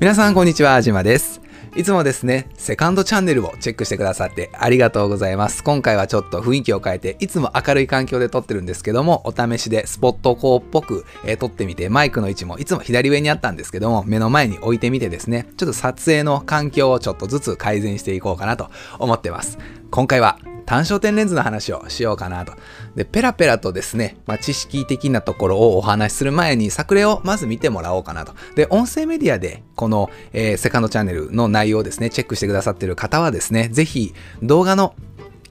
皆さんこんにちは、あじまです。いつもですね、セカンドチャンネルをチェックしてくださってありがとうございます。今回はちょっと雰囲気を変えて、いつも明るい環境で撮ってるんですけども、お試しでスポット光っぽく、えー撮ってみて、マイクの位置もいつも左上にあったんですけども、目の前に置いてみてですね、ちょっと撮影の環境をちょっとずつ改善していこうかなと思ってます。今回は単焦点レンズの話をしようかなと。で、ペラペラとですね、まあ、知識的なところをお話しする前に作例をまず見てもらおうかなと。で、音声メディアでこの、えーセカンドチャンネルの内容をですね、チェックしてくださっている方はですね、ぜひ動画の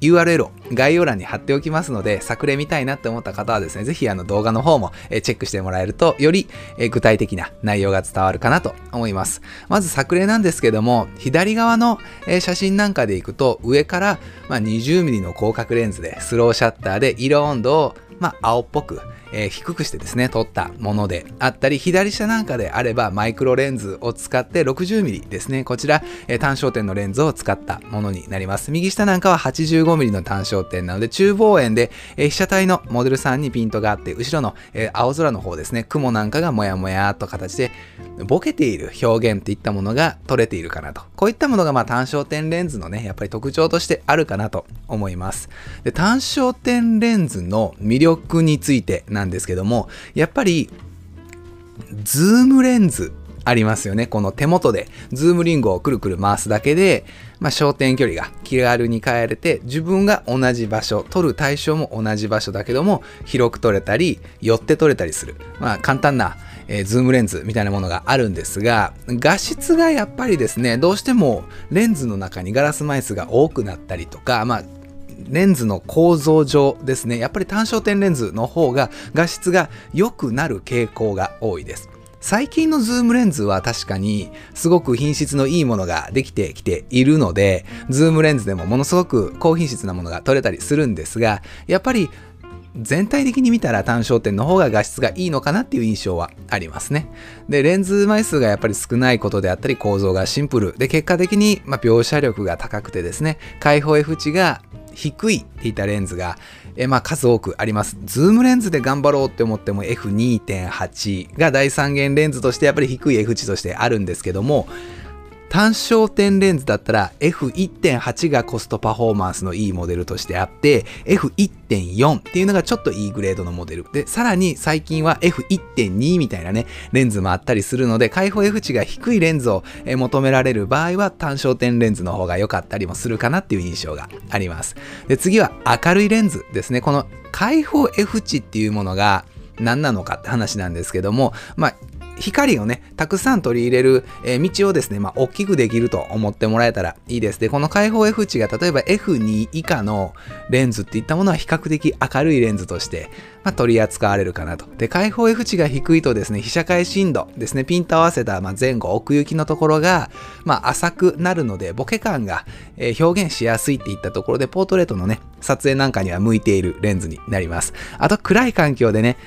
URL を概要欄に貼っておきますので、作例見たいなって思った方はですね、ぜひあの動画の方もチェックしてもらえると、より具体的な内容が伝わるかなと思います。まず作例なんですけども、左側の写真なんかでいくと、上からま 20mm の広角レンズでスローシャッターで色温度をまあ青っぽくえー低くしてですね、撮ったものであったり、左下なんかであればマイクロレンズを使って 60mm ですね、こちら、えー単焦点のレンズを使ったものになります。右下なんかは 85mm の単焦点なので、中望遠で、えー被写体のモデルさんにピントがあって、後ろの、えー青空の方ですね、雲なんかがもやもやと形で、ボケている表現っていったものが撮れているかなと。こういったものがまあ単焦点レンズのね、やっぱり特徴としてあるかなと思います。で単焦点レンズの魅力についてなんですけども、やっぱり、ズームレンズありますよね。この手元でズームリングをくるくる回すだけで、まあ、焦点距離が気軽に変えれて、自分が同じ場所、撮る対象も同じ場所だけども、広く撮れたり、寄って撮れたりする。まあ、簡単な、えーズームレンズみたいなものがあるんですが、画質がやっぱりですね、どうしてもレンズの中にガラス枚数が多くなったりとか、まあ、レンズの構造上ですね、やっぱり単焦点レンズの方が画質が良くなる傾向が多いです。最近のズームレンズは確かにすごく品質のいいものができてきているので、ズームレンズでもものすごく高品質なものが撮れたりするんですが、やっぱり全体的に見たら単焦点の方が画質がいいのかなっていう印象はありますね。で、レンズ枚数がやっぱり少ないことであったり構造がシンプル。で、結果的に、ま、描写力が高くてですね、開放 F 値が低いっていったレンズが、えまあ、数多くあります。ズームレンズで頑張ろうって思っても F2.8 が大三元レンズとしてやっぱり低い F 値としてあるんですけども、単焦点レンズだったら F1.8 がコストパフォーマンスのいいモデルとしてあって F1.4 っていうのがちょっといいグレードのモデル。でさらに最近は F1.2 みたいなねレンズもあったりするので開放 F 値が低いレンズを求められる場合は単焦点レンズの方が良かったりもするかなっていう印象があります。で次は明るいレンズですね。この開放 F 値っていうものが何なのかって話なんですけどもまあ光をね、たくさん取り入れる、えー道をですね、まあ、大きくできると思ってもらえたらいいです。で、この開放 F 値が例えば F2 以下のレンズっていったものは比較的明るいレンズとして、まあ、取り扱われるかなと。で、開放 F 値が低いとですね、被写界深度ですね、ピント合わせたまあ前後、奥行きのところが、まあ、浅くなるので、ボケ感が、えー表現しやすいっていったところで、ポートレートのね、撮影なんかには向いているレンズになります。あと、暗い環境でね、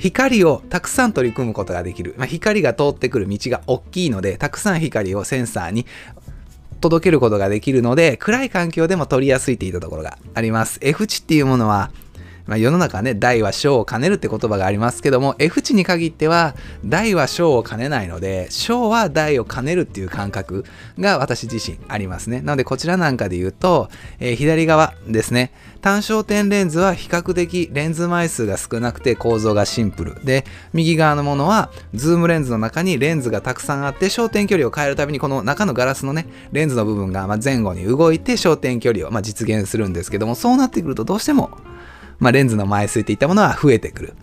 光をたくさん取り組むことができる。まあ、光が通ってくる道が大きいので、たくさん光をセンサーに届けることができるので、暗い環境でも取りやすいっていったところがあります。F 値っていうものは、まあ、世の中ね、大は小を兼ねるって言葉がありますけども、F 値に限っては、大は小を兼ねないので、小は大を兼ねるっていう感覚が私自身ありますね。なので、こちらなんかで言うと、えー左側ですね、単焦点レンズは比較的レンズ枚数が少なくて構造がシンプル。で、右側のものは、ズームレンズの中にレンズがたくさんあって、焦点距離を変えるたびに、この中のガラスのね、レンズの部分が前後に動いて焦点距離をまあ実現するんですけども、そうなってくるとどうしても、まあ、レンズの枚数っていったものは増えてくる。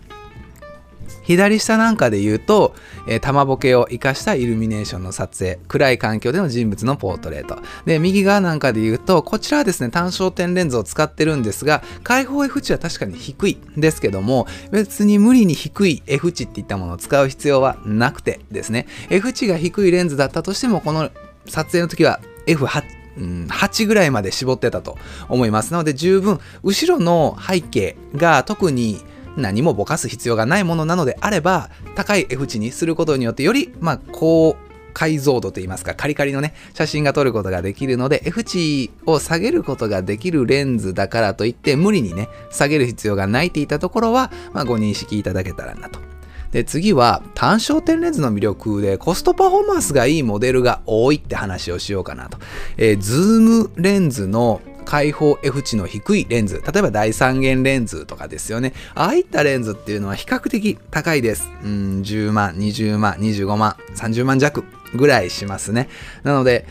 左下なんかで言うと、えー玉ボケを活かしたイルミネーションの撮影、暗い環境での人物のポートレート。で、右側なんかで言うと、こちらはですね、単焦点レンズを使ってるんですが、開放 F 値は確かに低いですけども、別に無理に低い F 値っていったものを使う必要はなくてですね、F 値が低いレンズだったとしても、この撮影の時は F8、うん8ぐらいまで絞ってたと思います。なので十分、後ろの背景が特に何もぼかす必要がないものなのであれば、高い F 値にすることによって、より、まあ、高解像度といいますか、カリカリのね、写真が撮ることができるので、F 値を下げることができるレンズだからといって、無理にね、下げる必要がないっていったところは、まあ、ご認識いただけたらなと。で、次は単焦点レンズの魅力でコストパフォーマンスがいいモデルが多いって話をしようかなと。えー、ズームレンズの開放 F 値の低いレンズ、例えば大三元レンズとかですよね。ああいったレンズっていうのは比較的高いです。うん、10万、20万、25万、30万弱ぐらいしますね。なので、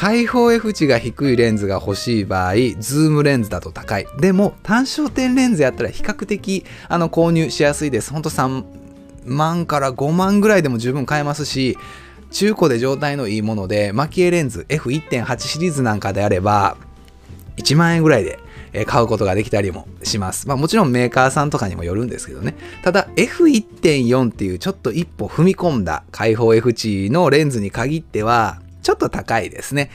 開放 F 値が低いレンズが欲しい場合、ズームレンズだと高い。でも、単焦点レンズやったら比較的あの購入しやすいです。ほんと3万から5万ぐらいでも十分買えますし、中古で状態のいいもので、マキエレンズ F1.8 シリーズなんかであれば、1万円ぐらいで買うことができたりもします。まあもちろんメーカーさんとかにもよるんですけどね。ただ F1.4 っていうちょっと一歩踏み込んだ開放 F 値のレンズに限ってはちょっと高いですね。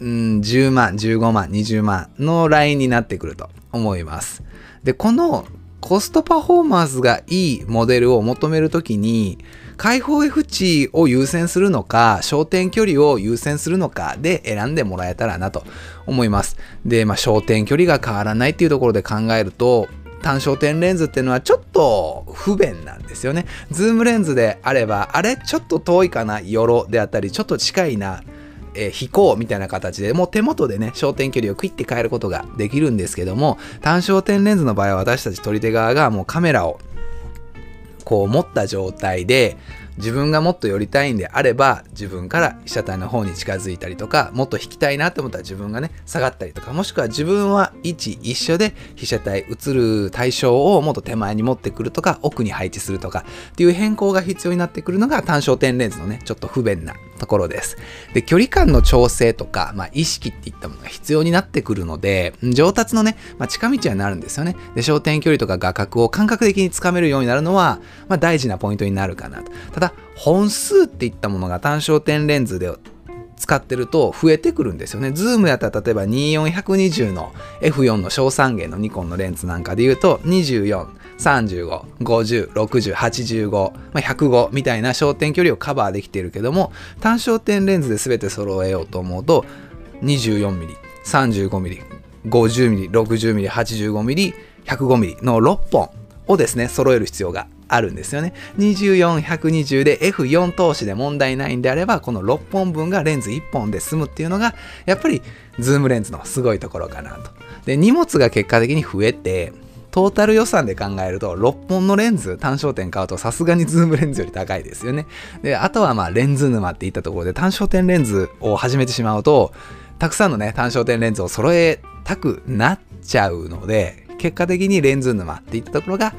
うん、10万、15万、20万のラインになってくると思います。で、このコストパフォーマンスがいいモデルを求めるときに開放 F 値を優先するのか、焦点距離を優先するのかで選んでもらえたらなと思います。で、まあ、焦点距離が変わらないっていうところで考えると、単焦点レンズっていうのはちょっと不便なんですよね。ズームレンズであれば、あれちょっと遠いかな、寄ろうであったり、ちょっと近いな、えー、引こうみたいな形でもう手元でね焦点距離をクイッて変えることができるんですけども単焦点レンズの場合は私たち撮り手側がもうカメラをこう持った状態で自分がもっと寄りたいんであれば自分から被写体の方に近づいたりとかもっと引きたいなって思ったら自分がね下がったりとかもしくは自分は位置一緒で被写体映る対象をもっと手前に持ってくるとか奥に配置するとかっていう変更が必要になってくるのが単焦点レンズのねちょっと不便なところです。で距離感の調整とか、まあ、意識っていったものが必要になってくるので上達のね、まあ、近道になるんですよね。で焦点距離とか画角を感覚的につかめるようになるのは、まあ、大事なポイントになるかなと。ただ本数っていったものが単焦点レンズで使ってると増えてくるんですよね。ズームやったら例えば24120の F4 の小三元のニコンのレンズなんかで言うと24、35、50、60、85、まあ、105みたいな焦点距離をカバーできているけども単焦点レンズで全て揃えようと思うと 24mm、35mm、50mm、60mm、85mm、105mm の6本をですね揃える必要があるんですよね。24、120で F4 投資で問題ないんであれば、この6本分がレンズ1本で済むっていうのが、やっぱりズームレンズのすごいところかなと。で、荷物が結果的に増えて、トータル予算で考えると、6本のレンズ、単焦点買うとさすがにズームレンズより高いですよね。で、あとはまあレンズ沼っていったところで単焦点レンズを始めてしまうと、たくさんのね、単焦点レンズを揃えたくなっちゃうので、結果的にレンズ沼っていったところが、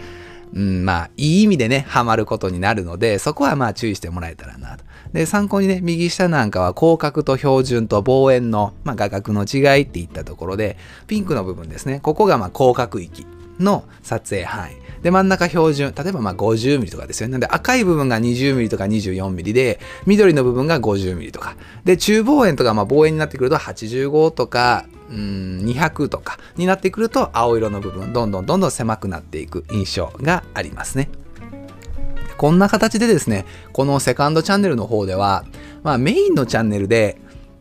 うん、まあ、いい意味でね、ハマることになるので、そこはまあ注意してもらえたらなと。で、参考にね、右下なんかは広角と標準と望遠の、まあ、画角の違いっていったところで、ピンクの部分ですね、ここがまあ広角域の撮影範囲。で、真ん中標準。例えばまあ 50mm とかですよね。なんで赤い部分が 20mm とか 24mm で、緑の部分が 50mm とか。で、中望遠とかまあ望遠になってくると85とかうん200とかになってくると青色の部分どんどんどんどん狭くなっていく印象がありますね。こんな形でですね、このセカンドチャンネルの方では、まあ、メインのチャンネルで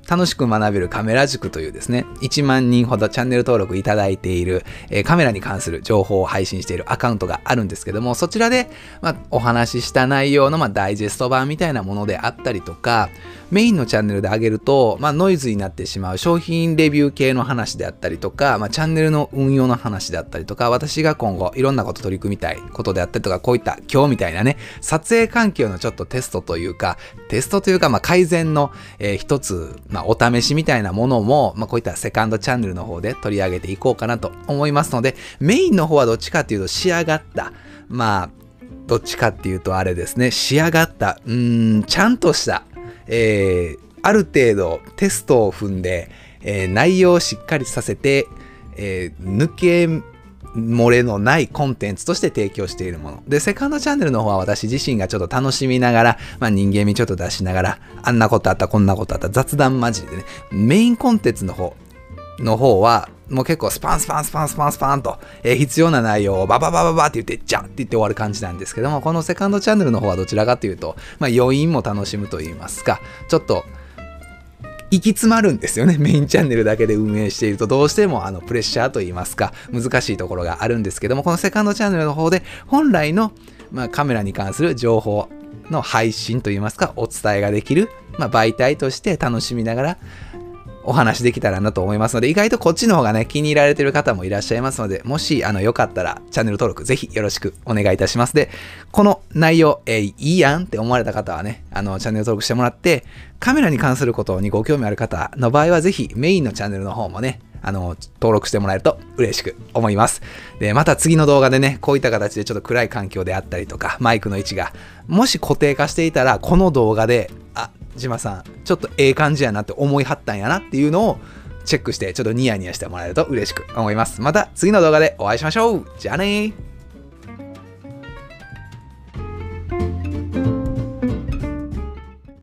楽しく学べるカメラ塾というですね、1万人ほどチャンネル登録いただいている、えー、カメラに関する情報を配信しているアカウントがあるんですけども、そちらで、まあ、お話しした内容の、まあ、ダイジェスト版みたいなものであったりとか、メインのチャンネルで上げると、まあ、ノイズになってしまう商品レビュー系の話であったりとか、まあ、チャンネルの運用の話であったりとか、私が今後いろんなこと取り組みたいことであったりとか、こういった今日みたいなね、撮影環境のちょっとテストというか、テストというか、まあ、改善の、えー、一つ、まあ、お試しみたいなものも、まあ、こういったセカンドチャンネルの方で取り上げていこうかなと思いますので、メインの方はどっちかっていうと仕上がった、まあ、どっちかっていうとあれですね、仕上がった、うーん、ちゃんとした、えー、ある程度テストを踏んで、えー、内容をしっかりさせて、えー、抜け漏れのないコンテンツとして提供しているもの。で、セカンドチャンネルの方は私自身がちょっと楽しみながら、まあ人間味ちょっと出しながら、あんなことあった、こんなことあった、雑談交じりでね、メインコンテンツの方、の方は、もう結構スパンスパンスパンスパンスパンと、えー、必要な内容をバババババって言って、ジャンって言って終わる感じなんですけども、このセカンドチャンネルの方はどちらかというと、まあ余韻も楽しむと言いますか、ちょっと行き詰まるんですよね。メインチャンネルだけで運営しているとどうしてもあのプレッシャーと言いますか難しいところがあるんですけども、このセカンドチャンネルの方で本来のまあ、カメラに関する情報の配信といいますか、お伝えができる、まあ、媒体として楽しみながら、お話できたらなと思いますので、意外とこっちの方がね、気に入られてる方もいらっしゃいますので、もし、あの、よかったら、チャンネル登録ぜひよろしくお願いいたします。で、この内容、えー、いいやんって思われた方はね、あの、チャンネル登録してもらって、カメラに関することにご興味ある方の場合は、ぜひメインのチャンネルの方もね、あの、登録してもらえると嬉しく思います。で、また次の動画でね、こういった形でちょっと暗い環境であったりとか、マイクの位置が、もし固定化していたら、この動画で、あ、島さん、ちょっとええ感じやなって思いはったんやなっていうのを、チェックしてちょっとニヤニヤしてもらえると嬉しく思います。また次の動画でお会いしましょうじゃあねー